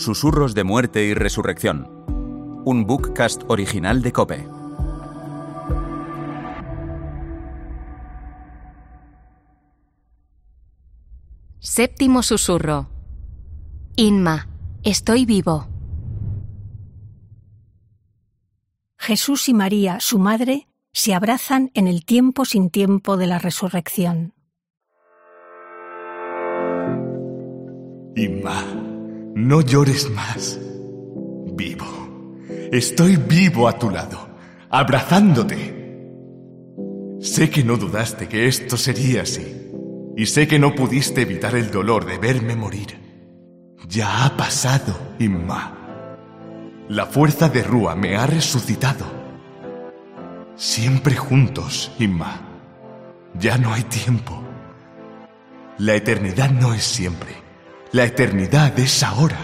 Susurros de muerte y resurrección. Un bookcast original de Cope. Séptimo susurro. Inma, estoy vivo. Jesús y María, su madre, se abrazan en el tiempo sin tiempo de la resurrección. Inma, no llores más. Vivo. Estoy vivo a tu lado, abrazándote. Sé que no dudaste que esto sería así. Y sé que no pudiste evitar el dolor de verme morir. Ya ha pasado, Inma. La fuerza de Rúa me ha resucitado. Siempre juntos, Inma. Ya no hay tiempo. La eternidad no es siempre. La eternidad es ahora.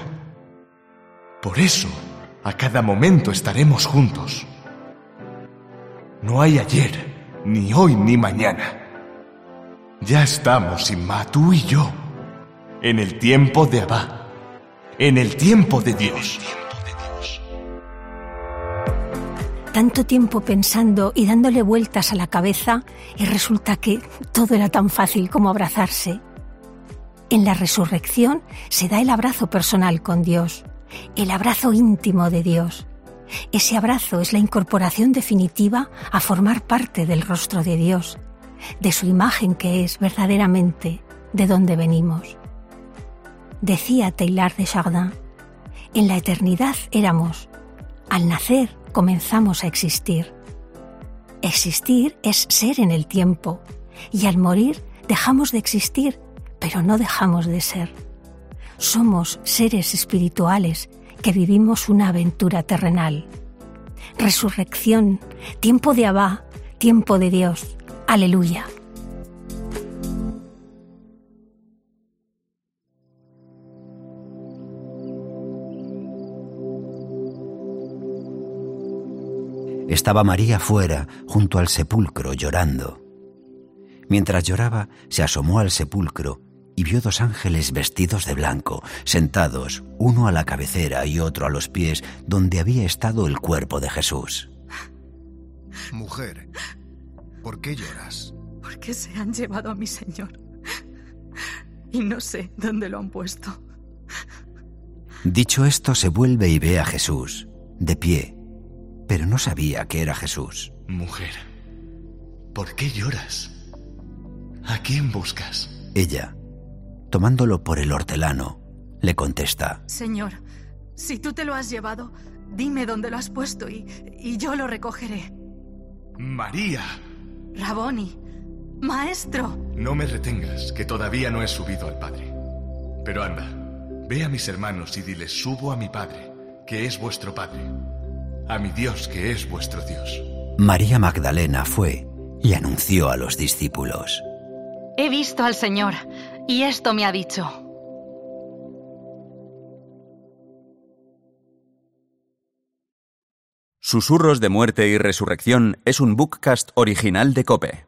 Por eso, a cada momento estaremos juntos. No hay ayer, ni hoy, ni mañana. Ya estamos, Inma, tú y yo, en el tiempo de Abba, en el tiempo de Dios. Tanto tiempo pensando y dándole vueltas a la cabeza y resulta que todo era tan fácil como abrazarse. En la resurrección se da el abrazo personal con Dios, el abrazo íntimo de Dios. Ese abrazo es la incorporación definitiva a formar parte del rostro de Dios, de su imagen que es verdaderamente de donde venimos. Decía Taylor de Chardin, en la eternidad éramos, al nacer comenzamos a existir. Existir es ser en el tiempo y al morir dejamos de existir, pero no dejamos de ser. Somos seres espirituales que vivimos una aventura terrenal. Resurrección, tiempo de Abba, tiempo de Dios. Aleluya. Estaba María fuera, junto al sepulcro, llorando. Mientras lloraba, se asomó al sepulcro y vio dos ángeles vestidos de blanco, sentados, uno a la cabecera y otro a los pies, donde había estado el cuerpo de Jesús. Mujer, ¿por qué lloras? Porque se han llevado a mi señor. Y no sé dónde lo han puesto. Dicho esto, se vuelve y ve a Jesús, de pie, pero no sabía que era Jesús. Mujer, ¿por qué lloras? ¿A quién buscas? Ella, tomándolo por el hortelano, le contesta. Señor, si tú te lo has llevado, dime dónde lo has puesto y, y yo lo recogeré. María. Raboni, maestro. No me retengas, que todavía no he subido al Padre. Pero anda, ve a mis hermanos y diles, subo a mi Padre, que es vuestro Padre, a mi Dios, que es vuestro Dios. María Magdalena fue y anunció a los discípulos. He visto al Señor, y esto me ha dicho. Susurros de muerte y resurrección es un bookcast original de Cope.